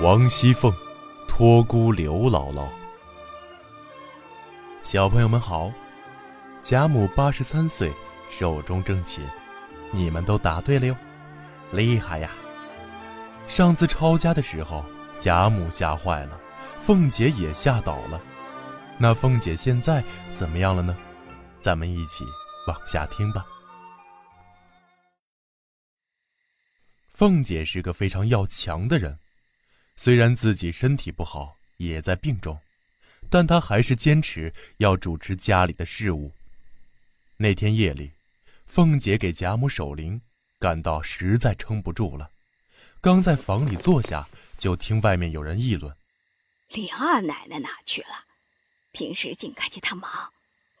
王熙凤托孤刘姥姥。小朋友们好，贾母八十三岁，寿终正寝，你们都答对了哟，厉害呀！上次抄家的时候，贾母吓坏了，凤姐也吓倒了。那凤姐现在怎么样了呢？咱们一起往下听吧。凤姐是个非常要强的人，虽然自己身体不好，也在病中。但他还是坚持要主持家里的事务。那天夜里，凤姐给贾母守灵，感到实在撑不住了，刚在房里坐下，就听外面有人议论：“李二奶奶哪去了？平时净看见她忙，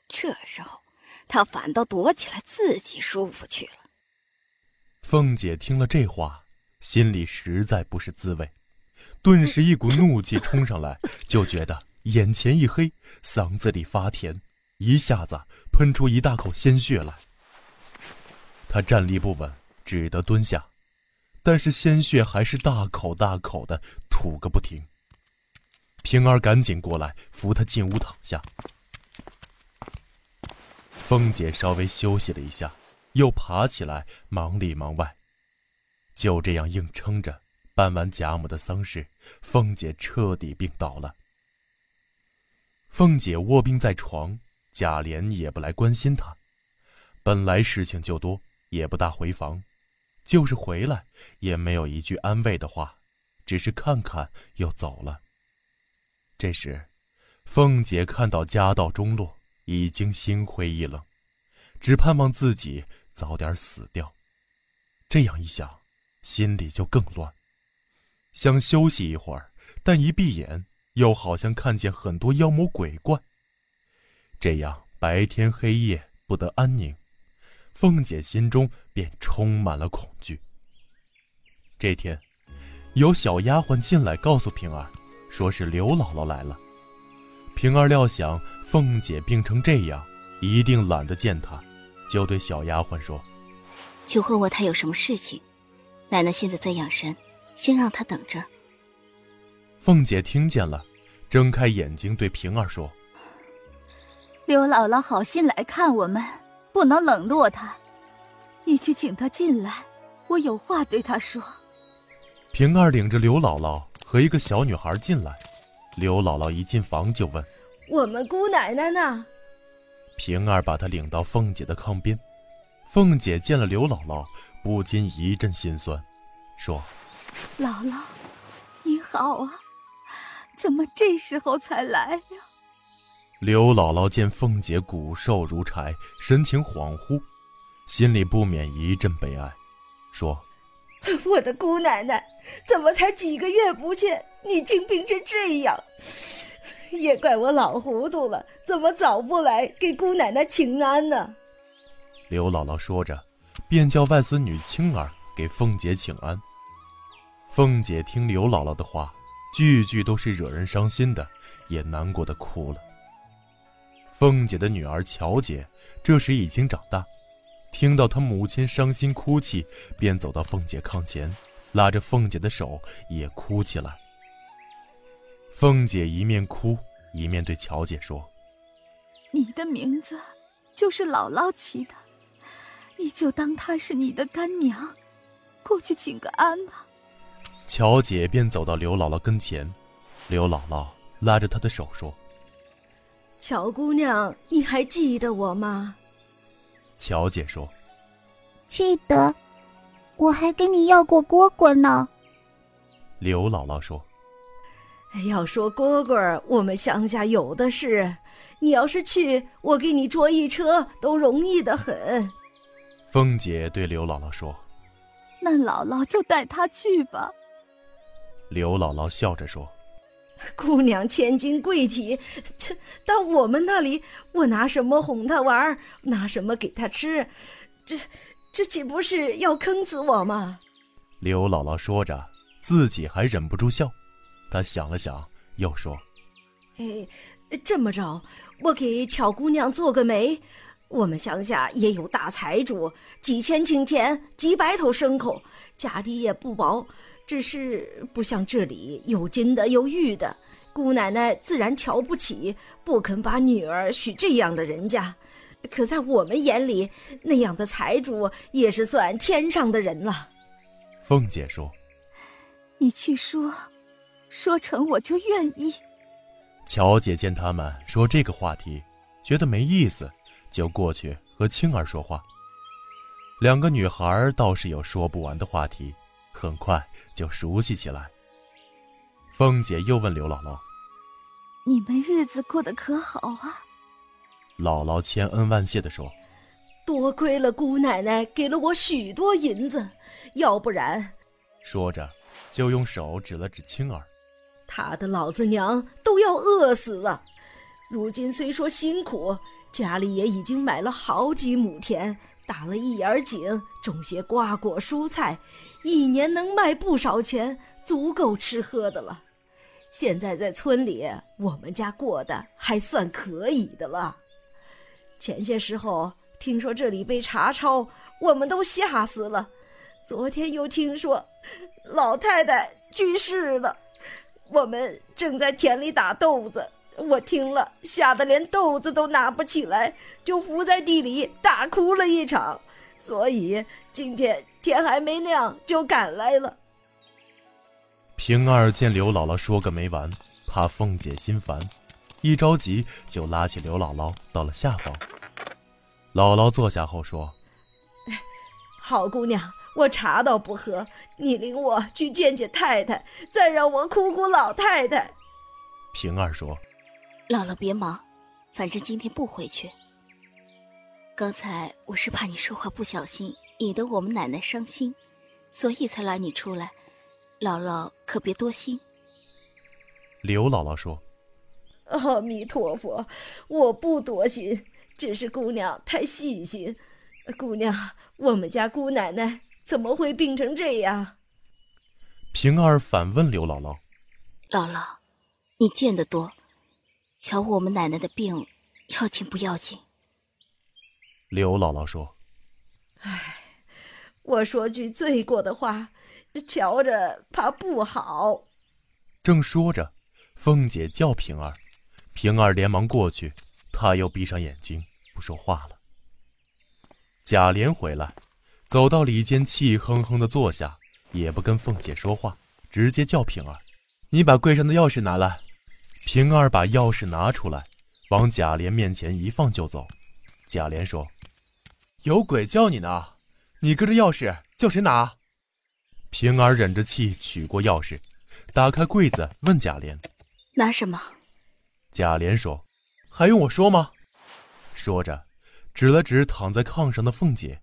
这时候她反倒躲起来自己舒服去了。”凤姐听了这话，心里实在不是滋味，顿时一股怒气冲上来，就觉得。眼前一黑，嗓子里发甜，一下子喷出一大口鲜血来。他站立不稳，只得蹲下，但是鲜血还是大口大口的吐个不停。平儿赶紧过来扶他进屋躺下。凤姐稍微休息了一下，又爬起来忙里忙外，就这样硬撑着办完贾母的丧事，凤姐彻底病倒了。凤姐卧病在床，贾琏也不来关心她。本来事情就多，也不大回房，就是回来也没有一句安慰的话，只是看看又走了。这时，凤姐看到家道中落，已经心灰意冷，只盼望自己早点死掉。这样一想，心里就更乱，想休息一会儿，但一闭眼。又好像看见很多妖魔鬼怪，这样白天黑夜不得安宁，凤姐心中便充满了恐惧。这天，有小丫鬟进来告诉平儿，说是刘姥姥来了。平儿料想凤姐病成这样，一定懒得见她，就对小丫鬟说：“去问问她有什么事情。奶奶现在在养神，先让他等着。”凤姐听见了，睁开眼睛对平儿说：“刘姥姥好心来看我们，不能冷落她。你去请她进来，我有话对她说。”平儿领着刘姥姥和一个小女孩进来。刘姥姥一进房就问：“我们姑奶奶呢？”平儿把她领到凤姐的炕边。凤姐见了刘姥姥，不禁一阵心酸，说：“姥姥，你好啊。”怎么这时候才来呀？刘姥姥见凤姐骨瘦如柴，神情恍惚，心里不免一阵悲哀，说：“我的姑奶奶，怎么才几个月不见，你竟病成这样？也怪我老糊涂了，怎么早不来给姑奶奶请安呢？”刘姥姥说着，便叫外孙女青儿给凤姐请安。凤姐听刘姥姥的话。句句都是惹人伤心的，也难过的哭了。凤姐的女儿乔姐这时已经长大，听到她母亲伤心哭泣，便走到凤姐炕前，拉着凤姐的手也哭起来。凤姐一面哭一面对乔姐说：“你的名字就是姥姥起的，你就当她是你的干娘，过去请个安吧。”乔姐便走到刘姥姥跟前，刘姥姥拉着她的手说：“乔姑娘，你还记得我吗？”乔姐说：“记得，我还跟你要过蝈蝈呢。”刘姥姥说：“要说蝈蝈，我们乡下有的是，你要是去，我给你捉一车，都容易的很。”凤姐对刘姥姥说：“那姥姥就带她去吧。”刘姥姥笑着说：“姑娘千金贵体，这到我们那里，我拿什么哄她玩？拿什么给她吃？这这岂不是要坑死我吗？”刘姥姥说着，自己还忍不住笑。她想了想，又说：“哎，这么着，我给巧姑娘做个媒，我们乡下也有大财主，几千顷田，几百头牲口，家底也不薄。只是不像这里有金的有玉的，姑奶奶自然瞧不起，不肯把女儿许这样的人家。可在我们眼里，那样的财主也是算天上的人了。凤姐说：“你去说，说成我就愿意。”乔姐见他们说这个话题，觉得没意思。就过去和青儿说话。两个女孩倒是有说不完的话题，很快就熟悉起来。凤姐又问刘姥姥：“你们日子过得可好啊？”姥姥千恩万谢的说：“多亏了姑奶奶给了我许多银子，要不然……”说着，就用手指了指青儿：“她的老子娘都要饿死了。如今虽说辛苦。”家里也已经买了好几亩田，打了一眼井，种些瓜果蔬菜，一年能卖不少钱，足够吃喝的了。现在在村里，我们家过得还算可以的了。前些时候听说这里被查抄，我们都吓死了。昨天又听说老太太去世了，我们正在田里打豆子。我听了，吓得连豆子都拿不起来，就伏在地里大哭了一场。所以今天天还没亮就赶来了。平儿见刘姥姥说个没完，怕凤姐心烦，一着急就拉起刘姥姥到了下方。姥姥坐下后说：“ 好姑娘，我茶倒不喝，你领我去见见太太，再让我哭哭老太太。”平儿说。姥姥别忙，反正今天不回去。刚才我是怕你说话不小心，引得我们奶奶伤心，所以才拉你出来。姥姥可别多心。刘姥姥说：“阿弥陀佛，我不多心，只是姑娘太细心。姑娘，我们家姑奶奶怎么会病成这样？”平儿反问刘姥姥：“姥姥，你见得多。”瞧我们奶奶的病，要紧不要紧？刘姥姥说：“哎，我说句罪过的话，瞧着怕不好。”正说着，凤姐叫平儿，平儿连忙过去，她又闭上眼睛不说话了。贾琏回来，走到里间，气哼哼的坐下，也不跟凤姐说话，直接叫平儿：“你把柜上的钥匙拿来。”平儿把钥匙拿出来，往贾琏面前一放就走。贾琏说：“有鬼叫你呢，你搁这钥匙叫谁拿？”平儿忍着气取过钥匙，打开柜子问贾琏：“拿什么？”贾琏说：“还用我说吗？”说着，指了指躺在炕上的凤姐：“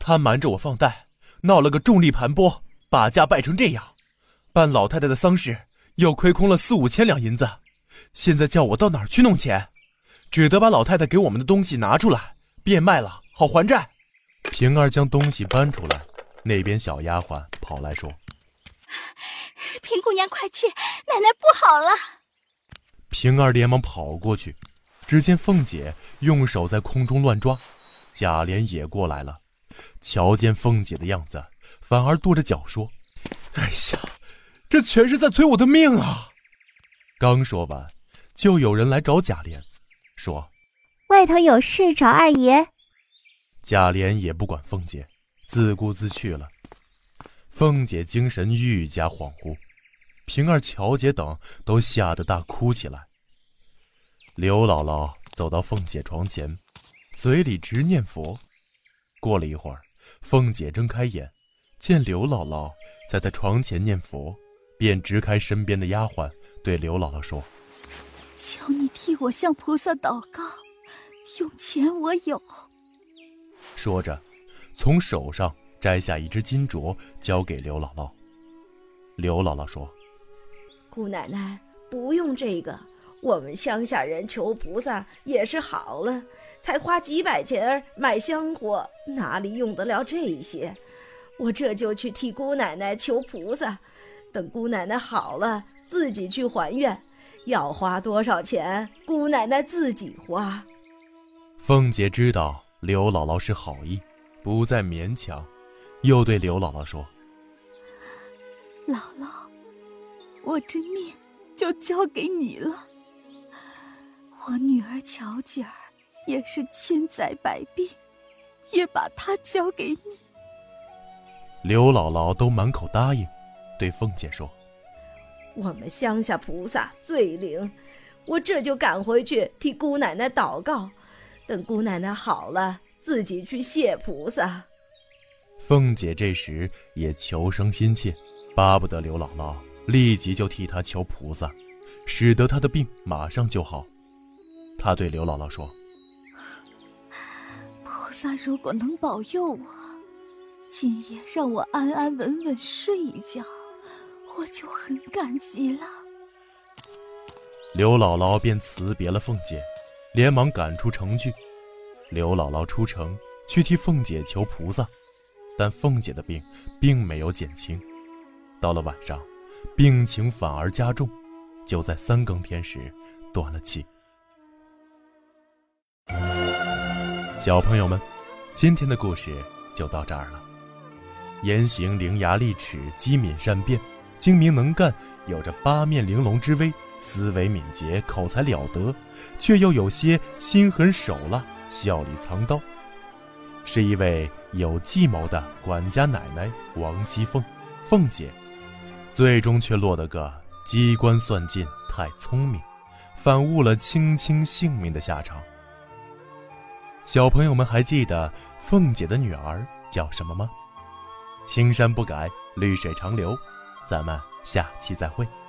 她瞒着我放贷，闹了个重利盘剥，把家败成这样，办老太太的丧事又亏空了四五千两银子。”现在叫我到哪儿去弄钱？只得把老太太给我们的东西拿出来变卖了，好还债。平儿将东西搬出来，那边小丫鬟跑来说：“平姑娘，快去，奶奶不好了！”平儿连忙跑过去，只见凤姐用手在空中乱抓，贾琏也过来了，瞧见凤姐的样子，反而跺着脚说：“哎呀，这全是在催我的命啊！”刚说完，就有人来找贾琏，说：“外头有事找二爷。”贾琏也不管凤姐，自顾自去了。凤姐精神愈加恍惚，平儿、乔姐等都吓得大哭起来。刘姥姥走到凤姐床前，嘴里直念佛。过了一会儿，凤姐睁开眼，见刘姥姥在她床前念佛，便支开身边的丫鬟。对刘姥姥说：“求你替我向菩萨祷告，用钱我有。”说着，从手上摘下一只金镯，交给刘姥姥。刘姥姥说：“姑奶奶不用这个，我们乡下人求菩萨也是好了，才花几百钱买香火，哪里用得了这些？我这就去替姑奶奶求菩萨，等姑奶奶好了。”自己去还愿，要花多少钱，姑奶奶自己花。凤姐知道刘姥姥是好意，不再勉强，又对刘姥姥说：“姥姥，我这命就交给你了。我女儿巧姐儿也是千载百病，也把她交给你。”刘姥姥都满口答应，对凤姐说：“我们乡下菩萨最灵，我这就赶回去替姑奶奶祷告。”等姑奶奶好了，自己去谢菩萨。凤姐这时也求生心切，巴不得刘姥姥立即就替她求菩萨，使得她的病马上就好。她对刘姥姥说：“菩萨如果能保佑我，今夜让我安安稳稳睡一觉，就很感激了。”刘姥姥便辞别了凤姐。连忙赶出城去，刘姥姥出城去替凤姐求菩萨，但凤姐的病并没有减轻。到了晚上，病情反而加重，就在三更天时断了气。小朋友们，今天的故事就到这儿了。言行伶牙俐齿，机敏善辩，精明能干，有着八面玲珑之威。思维敏捷，口才了得，却又有些心狠手辣，笑里藏刀，是一位有计谋的管家奶奶王熙凤，凤姐，最终却落得个机关算尽，太聪明，反误了卿卿性命的下场。小朋友们还记得凤姐的女儿叫什么吗？青山不改，绿水长流，咱们下期再会。